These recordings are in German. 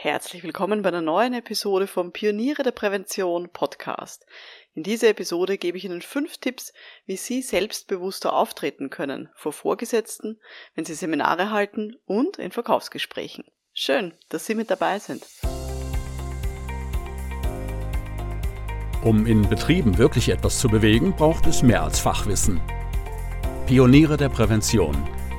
Herzlich willkommen bei einer neuen Episode vom Pioniere der Prävention Podcast. In dieser Episode gebe ich Ihnen fünf Tipps, wie Sie selbstbewusster auftreten können vor Vorgesetzten, wenn Sie Seminare halten und in Verkaufsgesprächen. Schön, dass Sie mit dabei sind. Um in Betrieben wirklich etwas zu bewegen, braucht es mehr als Fachwissen. Pioniere der Prävention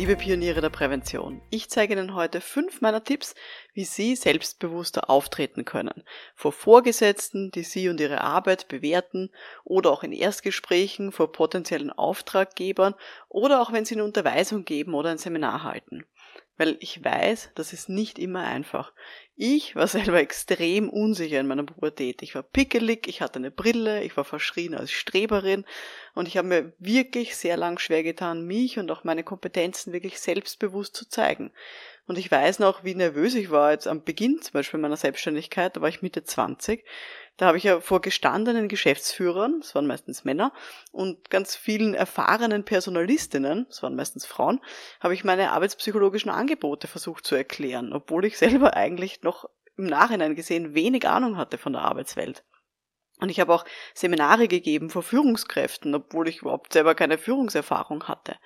Liebe Pioniere der Prävention, ich zeige Ihnen heute fünf meiner Tipps, wie Sie selbstbewusster auftreten können. Vor Vorgesetzten, die Sie und Ihre Arbeit bewerten oder auch in Erstgesprächen vor potenziellen Auftraggebern oder auch wenn Sie eine Unterweisung geben oder ein Seminar halten weil ich weiß, das ist nicht immer einfach. Ich war selber extrem unsicher in meiner Pubertät. Ich war pickelig, ich hatte eine Brille, ich war verschrien als Streberin und ich habe mir wirklich sehr lang schwer getan, mich und auch meine Kompetenzen wirklich selbstbewusst zu zeigen. Und ich weiß noch, wie nervös ich war jetzt am Beginn zum Beispiel meiner Selbstständigkeit, da war ich Mitte 20 da habe ich ja vor gestandenen Geschäftsführern, das waren meistens Männer, und ganz vielen erfahrenen Personalistinnen, das waren meistens Frauen, habe ich meine arbeitspsychologischen Angebote versucht zu erklären, obwohl ich selber eigentlich noch im Nachhinein gesehen wenig Ahnung hatte von der Arbeitswelt. Und ich habe auch Seminare gegeben vor Führungskräften, obwohl ich überhaupt selber keine Führungserfahrung hatte.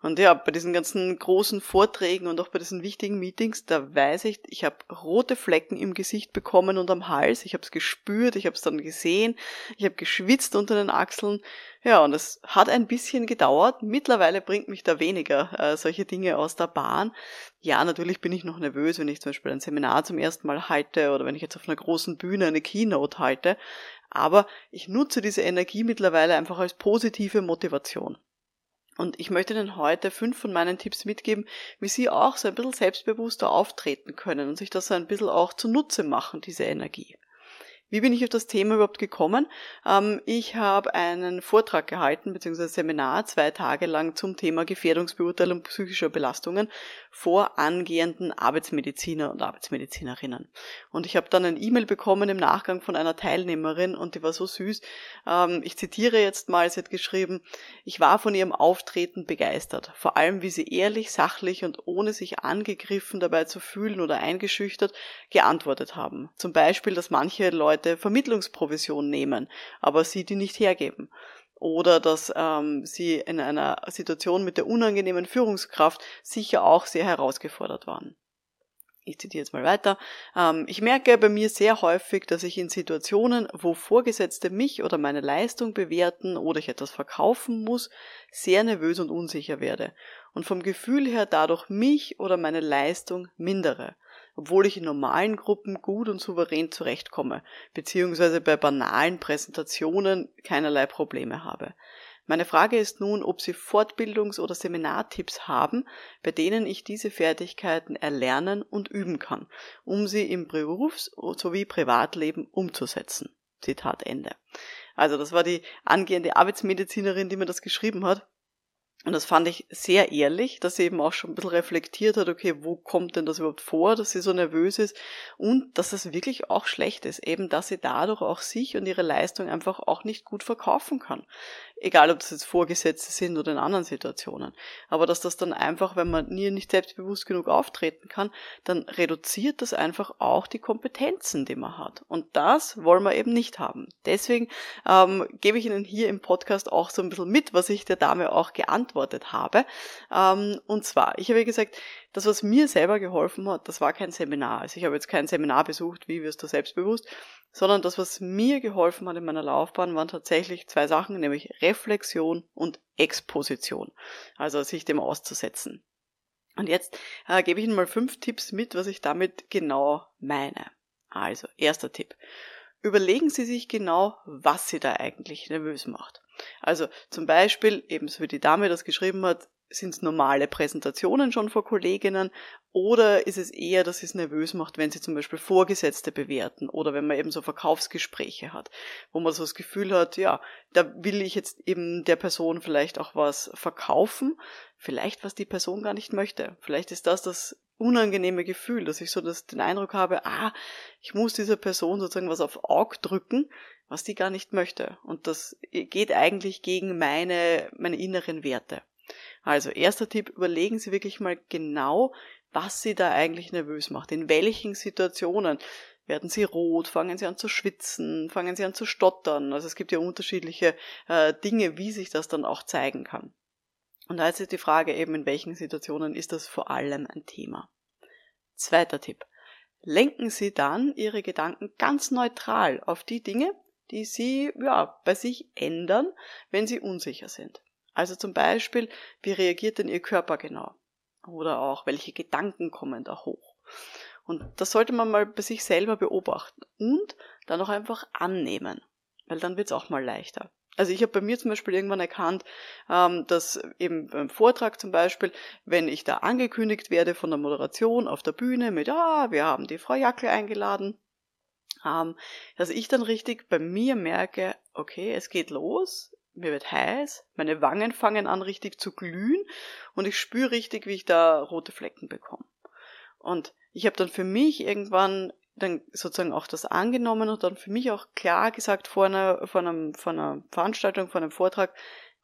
Und ja, bei diesen ganzen großen Vorträgen und auch bei diesen wichtigen Meetings, da weiß ich, ich habe rote Flecken im Gesicht bekommen und am Hals. Ich habe es gespürt, ich habe es dann gesehen, ich habe geschwitzt unter den Achseln. Ja, und es hat ein bisschen gedauert. Mittlerweile bringt mich da weniger äh, solche Dinge aus der Bahn. Ja, natürlich bin ich noch nervös, wenn ich zum Beispiel ein Seminar zum ersten Mal halte oder wenn ich jetzt auf einer großen Bühne eine Keynote halte. Aber ich nutze diese Energie mittlerweile einfach als positive Motivation. Und ich möchte Ihnen heute fünf von meinen Tipps mitgeben, wie Sie auch so ein bisschen selbstbewusster auftreten können und sich das so ein bisschen auch zunutze machen, diese Energie. Wie bin ich auf das Thema überhaupt gekommen? Ähm, ich habe einen Vortrag gehalten, beziehungsweise Seminar, zwei Tage lang zum Thema Gefährdungsbeurteilung psychischer Belastungen vor angehenden Arbeitsmediziner und Arbeitsmedizinerinnen. Und ich habe dann ein E-Mail bekommen im Nachgang von einer Teilnehmerin und die war so süß. Ähm, ich zitiere jetzt mal, sie hat geschrieben, ich war von ihrem Auftreten begeistert, vor allem wie sie ehrlich, sachlich und ohne sich angegriffen dabei zu fühlen oder eingeschüchtert geantwortet haben. Zum Beispiel, dass manche Leute Leute Vermittlungsprovision nehmen, aber sie die nicht hergeben. Oder dass ähm, sie in einer Situation mit der unangenehmen Führungskraft sicher auch sehr herausgefordert waren. Ich zitiere jetzt mal weiter. Ähm, ich merke bei mir sehr häufig, dass ich in Situationen, wo Vorgesetzte mich oder meine Leistung bewerten oder ich etwas verkaufen muss, sehr nervös und unsicher werde und vom Gefühl her dadurch mich oder meine Leistung mindere obwohl ich in normalen Gruppen gut und souverän zurechtkomme, beziehungsweise bei banalen Präsentationen keinerlei Probleme habe. Meine Frage ist nun, ob Sie Fortbildungs- oder Seminartipps haben, bei denen ich diese Fertigkeiten erlernen und üben kann, um sie im Berufs- sowie Privatleben umzusetzen. Zitat Ende. Also das war die angehende Arbeitsmedizinerin, die mir das geschrieben hat. Und das fand ich sehr ehrlich, dass sie eben auch schon ein bisschen reflektiert hat, okay, wo kommt denn das überhaupt vor, dass sie so nervös ist und dass das wirklich auch schlecht ist, eben dass sie dadurch auch sich und ihre Leistung einfach auch nicht gut verkaufen kann. Egal, ob das jetzt Vorgesetzte sind oder in anderen Situationen. Aber dass das dann einfach, wenn man nie nicht selbstbewusst genug auftreten kann, dann reduziert das einfach auch die Kompetenzen, die man hat. Und das wollen wir eben nicht haben. Deswegen ähm, gebe ich Ihnen hier im Podcast auch so ein bisschen mit, was ich der Dame auch geantwortet habe. Ähm, und zwar, ich habe gesagt, das, was mir selber geholfen hat, das war kein Seminar. Also ich habe jetzt kein Seminar besucht, wie wirst du selbstbewusst, sondern das, was mir geholfen hat in meiner Laufbahn, waren tatsächlich zwei Sachen, nämlich Reflexion und Exposition. Also sich dem auszusetzen. Und jetzt äh, gebe ich Ihnen mal fünf Tipps mit, was ich damit genau meine. Also, erster Tipp. Überlegen Sie sich genau, was Sie da eigentlich nervös macht. Also zum Beispiel, ebenso wie die Dame das geschrieben hat, sind es normale Präsentationen schon vor Kolleginnen oder ist es eher, dass es nervös macht, wenn sie zum Beispiel Vorgesetzte bewerten oder wenn man eben so Verkaufsgespräche hat, wo man so das Gefühl hat, ja, da will ich jetzt eben der Person vielleicht auch was verkaufen, vielleicht was die Person gar nicht möchte. Vielleicht ist das das unangenehme Gefühl, dass ich so das, den Eindruck habe, ah, ich muss dieser Person sozusagen was auf Aug drücken, was die gar nicht möchte. Und das geht eigentlich gegen meine, meine inneren Werte. Also, erster Tipp, überlegen Sie wirklich mal genau, was Sie da eigentlich nervös macht. In welchen Situationen werden Sie rot, fangen Sie an zu schwitzen, fangen Sie an zu stottern. Also es gibt ja unterschiedliche äh, Dinge, wie sich das dann auch zeigen kann. Und da ist jetzt die Frage eben, in welchen Situationen ist das vor allem ein Thema. Zweiter Tipp. Lenken Sie dann Ihre Gedanken ganz neutral auf die Dinge, die Sie ja, bei sich ändern, wenn Sie unsicher sind. Also zum Beispiel, wie reagiert denn Ihr Körper genau? Oder auch, welche Gedanken kommen da hoch? Und das sollte man mal bei sich selber beobachten und dann auch einfach annehmen, weil dann wird es auch mal leichter. Also ich habe bei mir zum Beispiel irgendwann erkannt, ähm, dass eben beim Vortrag zum Beispiel, wenn ich da angekündigt werde von der Moderation auf der Bühne mit, ah, wir haben die Frau Jackel eingeladen, ähm, dass ich dann richtig bei mir merke, okay, es geht los, mir wird heiß, meine Wangen fangen an richtig zu glühen und ich spüre richtig, wie ich da rote Flecken bekomme. Und ich habe dann für mich irgendwann dann sozusagen auch das angenommen und dann für mich auch klar gesagt vor einer, vor einem, vor einer Veranstaltung, vor einem Vortrag,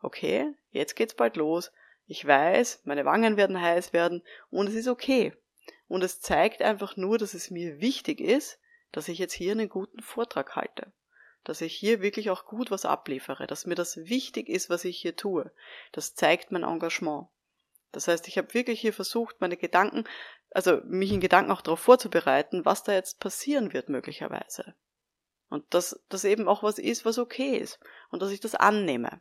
okay, jetzt geht's bald los. Ich weiß, meine Wangen werden heiß werden und es ist okay. Und es zeigt einfach nur, dass es mir wichtig ist, dass ich jetzt hier einen guten Vortrag halte. Dass ich hier wirklich auch gut was abliefere, dass mir das wichtig ist, was ich hier tue. Das zeigt mein Engagement. Das heißt, ich habe wirklich hier versucht, meine Gedanken also mich in Gedanken auch darauf vorzubereiten, was da jetzt passieren wird möglicherweise. Und dass das eben auch was ist, was okay ist und dass ich das annehme.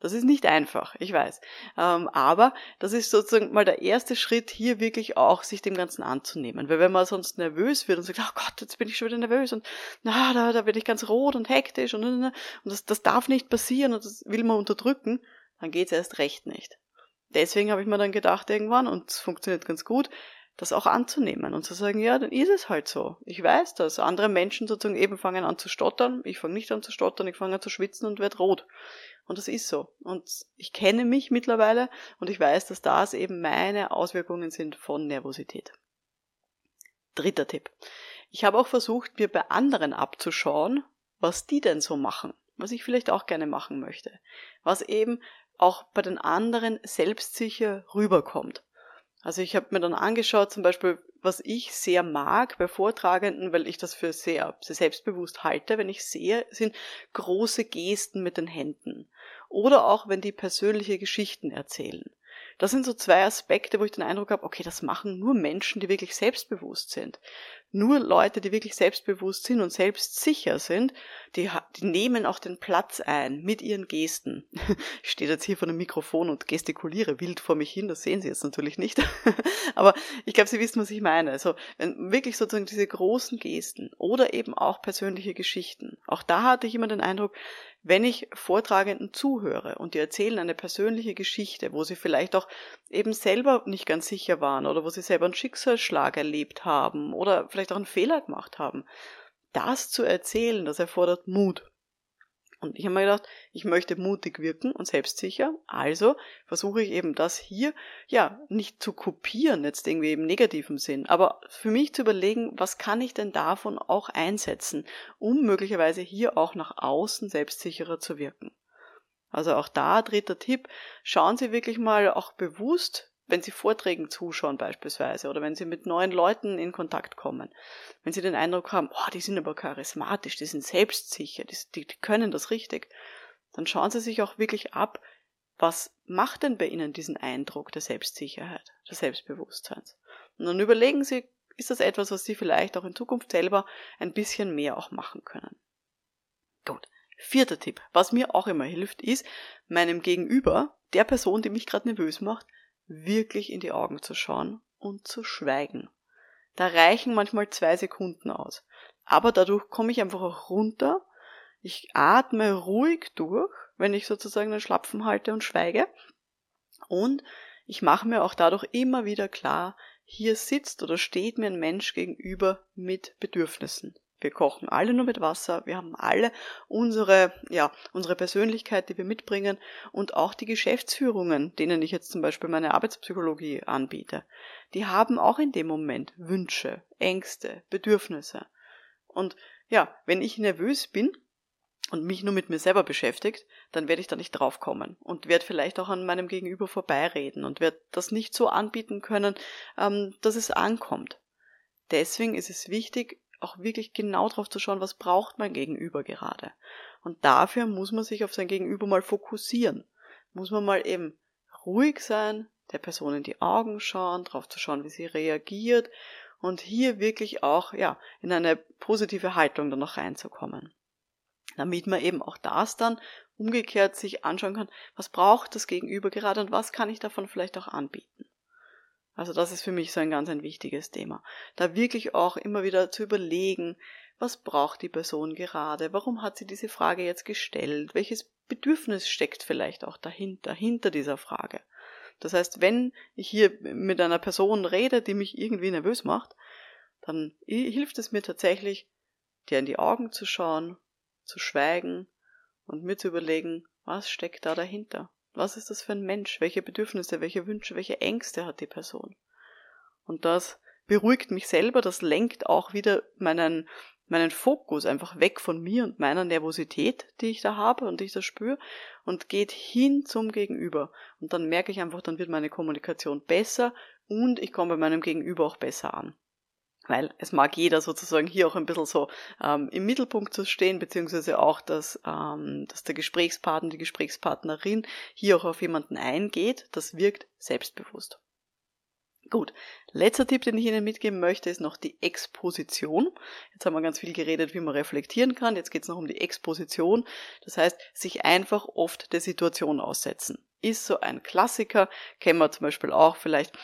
Das ist nicht einfach, ich weiß. Ähm, aber das ist sozusagen mal der erste Schritt, hier wirklich auch sich dem Ganzen anzunehmen. Weil wenn man sonst nervös wird und sagt, oh Gott, jetzt bin ich schon wieder nervös und na, da, da werde ich ganz rot und hektisch und, und das, das darf nicht passieren und das will man unterdrücken, dann geht's erst recht nicht deswegen habe ich mir dann gedacht irgendwann, und es funktioniert ganz gut, das auch anzunehmen und zu sagen, ja, dann ist es halt so. Ich weiß das. Andere Menschen sozusagen eben fangen an zu stottern. Ich fange nicht an zu stottern, ich fange an zu schwitzen und werde rot. Und das ist so. Und ich kenne mich mittlerweile und ich weiß, dass das eben meine Auswirkungen sind von Nervosität. Dritter Tipp. Ich habe auch versucht, mir bei anderen abzuschauen, was die denn so machen, was ich vielleicht auch gerne machen möchte. Was eben auch bei den anderen selbstsicher rüberkommt. Also ich habe mir dann angeschaut, zum Beispiel, was ich sehr mag bei Vortragenden, weil ich das für sehr, sehr selbstbewusst halte, wenn ich sehe, sind große Gesten mit den Händen. Oder auch, wenn die persönliche Geschichten erzählen. Das sind so zwei Aspekte, wo ich den Eindruck habe, okay, das machen nur Menschen, die wirklich selbstbewusst sind. Nur Leute, die wirklich selbstbewusst sind und selbstsicher sind, die, die nehmen auch den Platz ein mit ihren Gesten. Ich stehe jetzt hier vor einem Mikrofon und gestikuliere wild vor mich hin, das sehen Sie jetzt natürlich nicht. Aber ich glaube, Sie wissen, was ich meine. Also, wenn wirklich sozusagen diese großen Gesten oder eben auch persönliche Geschichten. Auch da hatte ich immer den Eindruck, wenn ich Vortragenden zuhöre und die erzählen eine persönliche Geschichte, wo sie vielleicht auch eben selber nicht ganz sicher waren oder wo sie selber einen Schicksalsschlag erlebt haben oder vielleicht auch einen Fehler gemacht haben, das zu erzählen, das erfordert Mut. Und ich habe mir gedacht, ich möchte mutig wirken und selbstsicher, also versuche ich eben das hier, ja, nicht zu kopieren, jetzt irgendwie im negativen Sinn, aber für mich zu überlegen, was kann ich denn davon auch einsetzen, um möglicherweise hier auch nach außen selbstsicherer zu wirken. Also auch da dritter Tipp, schauen Sie wirklich mal auch bewusst wenn Sie Vorträgen zuschauen beispielsweise oder wenn Sie mit neuen Leuten in Kontakt kommen, wenn Sie den Eindruck haben, oh, die sind aber charismatisch, die sind selbstsicher, die, die, die können das richtig, dann schauen Sie sich auch wirklich ab, was macht denn bei Ihnen diesen Eindruck der Selbstsicherheit, des Selbstbewusstseins? Und dann überlegen Sie, ist das etwas, was Sie vielleicht auch in Zukunft selber ein bisschen mehr auch machen können? Gut. Vierter Tipp. Was mir auch immer hilft, ist, meinem Gegenüber, der Person, die mich gerade nervös macht, wirklich in die Augen zu schauen und zu schweigen. Da reichen manchmal zwei Sekunden aus. Aber dadurch komme ich einfach auch runter. Ich atme ruhig durch, wenn ich sozusagen den Schlapfen halte und schweige. Und ich mache mir auch dadurch immer wieder klar, hier sitzt oder steht mir ein Mensch gegenüber mit Bedürfnissen. Wir kochen alle nur mit Wasser, wir haben alle unsere, ja, unsere Persönlichkeit, die wir mitbringen und auch die Geschäftsführungen, denen ich jetzt zum Beispiel meine Arbeitspsychologie anbiete. Die haben auch in dem Moment Wünsche, Ängste, Bedürfnisse. Und ja, wenn ich nervös bin, und mich nur mit mir selber beschäftigt, dann werde ich da nicht draufkommen und werde vielleicht auch an meinem Gegenüber vorbeireden und werde das nicht so anbieten können, ähm, dass es ankommt. Deswegen ist es wichtig, auch wirklich genau drauf zu schauen, was braucht mein Gegenüber gerade. Und dafür muss man sich auf sein Gegenüber mal fokussieren. Muss man mal eben ruhig sein, der Person in die Augen schauen, drauf zu schauen, wie sie reagiert und hier wirklich auch, ja, in eine positive Haltung dann noch reinzukommen. Damit man eben auch das dann umgekehrt sich anschauen kann, was braucht das Gegenüber gerade und was kann ich davon vielleicht auch anbieten. Also das ist für mich so ein ganz ein wichtiges Thema. Da wirklich auch immer wieder zu überlegen, was braucht die Person gerade? Warum hat sie diese Frage jetzt gestellt? Welches Bedürfnis steckt vielleicht auch dahinter, hinter dieser Frage? Das heißt, wenn ich hier mit einer Person rede, die mich irgendwie nervös macht, dann hilft es mir tatsächlich, dir in die Augen zu schauen, zu schweigen und mir zu überlegen, was steckt da dahinter? Was ist das für ein Mensch? Welche Bedürfnisse, welche Wünsche, welche Ängste hat die Person? Und das beruhigt mich selber, das lenkt auch wieder meinen, meinen Fokus einfach weg von mir und meiner Nervosität, die ich da habe und die ich da spüre, und geht hin zum Gegenüber. Und dann merke ich einfach, dann wird meine Kommunikation besser und ich komme bei meinem Gegenüber auch besser an weil es mag jeder sozusagen hier auch ein bisschen so ähm, im Mittelpunkt zu stehen, beziehungsweise auch, dass, ähm, dass der Gesprächspartner, die Gesprächspartnerin hier auch auf jemanden eingeht. Das wirkt selbstbewusst. Gut, letzter Tipp, den ich Ihnen mitgeben möchte, ist noch die Exposition. Jetzt haben wir ganz viel geredet, wie man reflektieren kann. Jetzt geht es noch um die Exposition. Das heißt, sich einfach oft der Situation aussetzen. Ist so ein Klassiker, kennen wir zum Beispiel auch vielleicht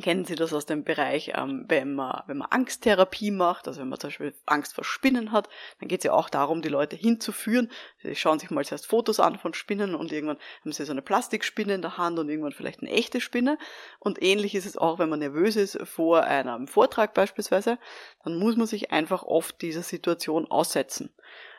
Kennen Sie das aus dem Bereich, ähm, wenn, man, wenn man Angsttherapie macht, also wenn man zum Beispiel Angst vor Spinnen hat, dann geht es ja auch darum, die Leute hinzuführen. Sie schauen sich mal zuerst Fotos an von Spinnen und irgendwann haben sie so eine Plastikspinne in der Hand und irgendwann vielleicht eine echte Spinne. Und ähnlich ist es auch, wenn man nervös ist vor einem Vortrag beispielsweise, dann muss man sich einfach oft dieser Situation aussetzen.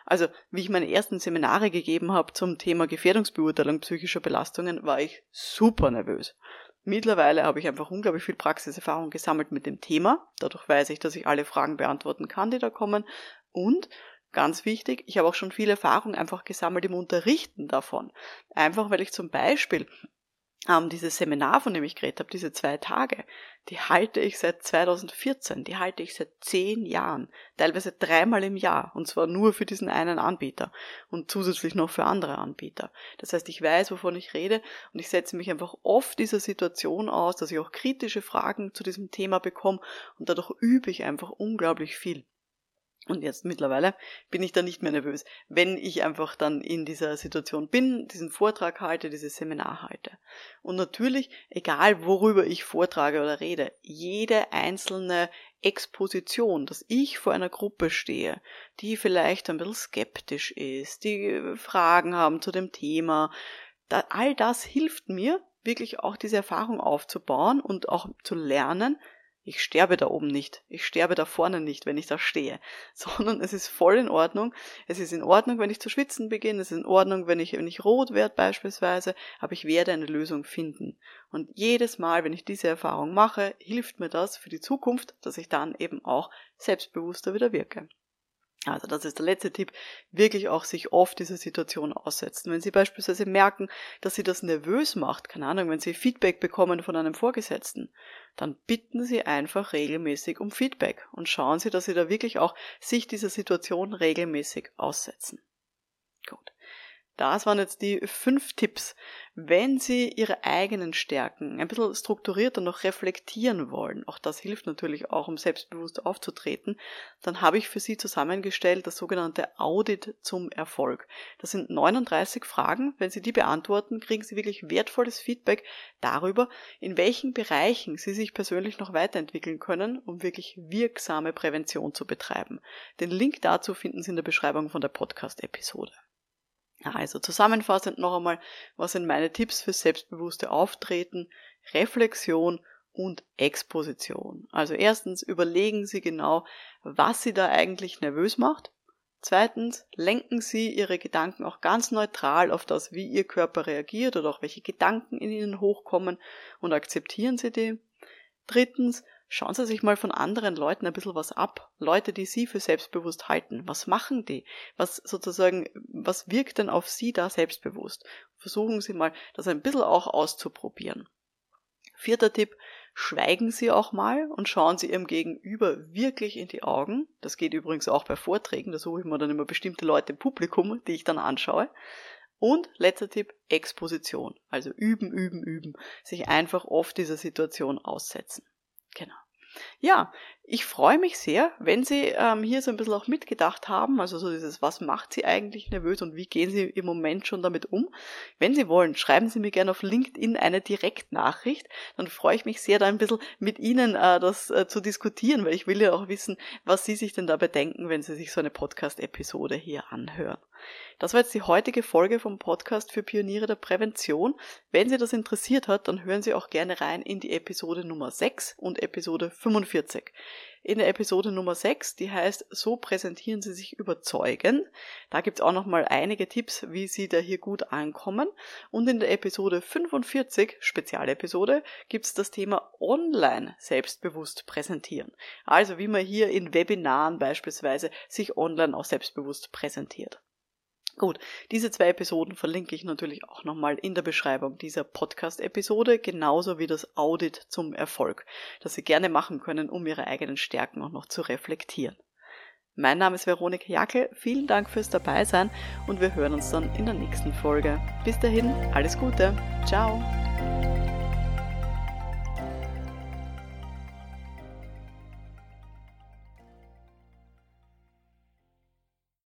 Also, wie ich meine ersten Seminare gegeben habe zum Thema Gefährdungsbeurteilung psychischer Belastungen, war ich super nervös. Mittlerweile habe ich einfach unglaublich viel Praxiserfahrung gesammelt mit dem Thema. Dadurch weiß ich, dass ich alle Fragen beantworten kann, die da kommen. Und ganz wichtig, ich habe auch schon viel Erfahrung einfach gesammelt im Unterrichten davon. Einfach weil ich zum Beispiel ähm, dieses Seminar, von dem ich geredet habe, diese zwei Tage, die halte ich seit 2014, die halte ich seit zehn Jahren, teilweise dreimal im Jahr, und zwar nur für diesen einen Anbieter und zusätzlich noch für andere Anbieter. Das heißt, ich weiß, wovon ich rede und ich setze mich einfach oft dieser Situation aus, dass ich auch kritische Fragen zu diesem Thema bekomme und dadurch übe ich einfach unglaublich viel. Und jetzt mittlerweile bin ich da nicht mehr nervös, wenn ich einfach dann in dieser Situation bin, diesen Vortrag halte, dieses Seminar halte. Und natürlich, egal worüber ich vortrage oder rede, jede einzelne Exposition, dass ich vor einer Gruppe stehe, die vielleicht ein bisschen skeptisch ist, die Fragen haben zu dem Thema, all das hilft mir, wirklich auch diese Erfahrung aufzubauen und auch zu lernen, ich sterbe da oben nicht, ich sterbe da vorne nicht, wenn ich da stehe, sondern es ist voll in Ordnung. Es ist in Ordnung, wenn ich zu schwitzen beginne, es ist in Ordnung, wenn ich, wenn ich rot werde beispielsweise, aber ich werde eine Lösung finden. Und jedes Mal, wenn ich diese Erfahrung mache, hilft mir das für die Zukunft, dass ich dann eben auch selbstbewusster wieder wirke. Also das ist der letzte Tipp, wirklich auch sich oft dieser Situation aussetzen. Wenn Sie beispielsweise merken, dass Sie das nervös macht, keine Ahnung, wenn Sie Feedback bekommen von einem Vorgesetzten, dann bitten Sie einfach regelmäßig um Feedback und schauen Sie, dass Sie da wirklich auch sich dieser Situation regelmäßig aussetzen. Gut. Das waren jetzt die fünf Tipps. Wenn Sie Ihre eigenen Stärken ein bisschen strukturierter noch reflektieren wollen, auch das hilft natürlich auch, um selbstbewusst aufzutreten, dann habe ich für Sie zusammengestellt das sogenannte Audit zum Erfolg. Das sind 39 Fragen. Wenn Sie die beantworten, kriegen Sie wirklich wertvolles Feedback darüber, in welchen Bereichen Sie sich persönlich noch weiterentwickeln können, um wirklich wirksame Prävention zu betreiben. Den Link dazu finden Sie in der Beschreibung von der Podcast-Episode. Also zusammenfassend noch einmal, was sind meine Tipps für selbstbewusste Auftreten, Reflexion und Exposition. Also erstens überlegen Sie genau, was Sie da eigentlich nervös macht. Zweitens lenken Sie Ihre Gedanken auch ganz neutral auf das, wie Ihr Körper reagiert oder auch welche Gedanken in Ihnen hochkommen und akzeptieren Sie die. Drittens Schauen Sie sich mal von anderen Leuten ein bisschen was ab. Leute, die Sie für selbstbewusst halten. Was machen die? Was sozusagen, was wirkt denn auf Sie da selbstbewusst? Versuchen Sie mal, das ein bisschen auch auszuprobieren. Vierter Tipp, schweigen Sie auch mal und schauen Sie Ihrem Gegenüber wirklich in die Augen. Das geht übrigens auch bei Vorträgen, da suche ich mir dann immer bestimmte Leute im Publikum, die ich dann anschaue. Und letzter Tipp, Exposition. Also üben, üben, üben. Sich einfach oft dieser Situation aussetzen. Genau. Ja, ich freue mich sehr, wenn Sie ähm, hier so ein bisschen auch mitgedacht haben, also so dieses, was macht Sie eigentlich nervös und wie gehen Sie im Moment schon damit um. Wenn Sie wollen, schreiben Sie mir gerne auf LinkedIn eine Direktnachricht, dann freue ich mich sehr, da ein bisschen mit Ihnen äh, das äh, zu diskutieren, weil ich will ja auch wissen, was Sie sich denn dabei denken, wenn Sie sich so eine Podcast-Episode hier anhören. Das war jetzt die heutige Folge vom Podcast für Pioniere der Prävention. Wenn Sie das interessiert hat, dann hören Sie auch gerne rein in die Episode Nummer 6 und Episode 45. In der Episode Nummer 6, die heißt So präsentieren Sie sich überzeugend. Da gibt's auch nochmal einige Tipps, wie Sie da hier gut ankommen. Und in der Episode 45, Spezialepisode, gibt's das Thema Online selbstbewusst präsentieren. Also wie man hier in Webinaren beispielsweise sich online auch selbstbewusst präsentiert. Gut, diese zwei Episoden verlinke ich natürlich auch nochmal in der Beschreibung dieser Podcast-Episode, genauso wie das Audit zum Erfolg, das Sie gerne machen können, um Ihre eigenen Stärken auch noch zu reflektieren. Mein Name ist Veronika Jackel, vielen Dank fürs Dabeisein und wir hören uns dann in der nächsten Folge. Bis dahin, alles Gute, ciao!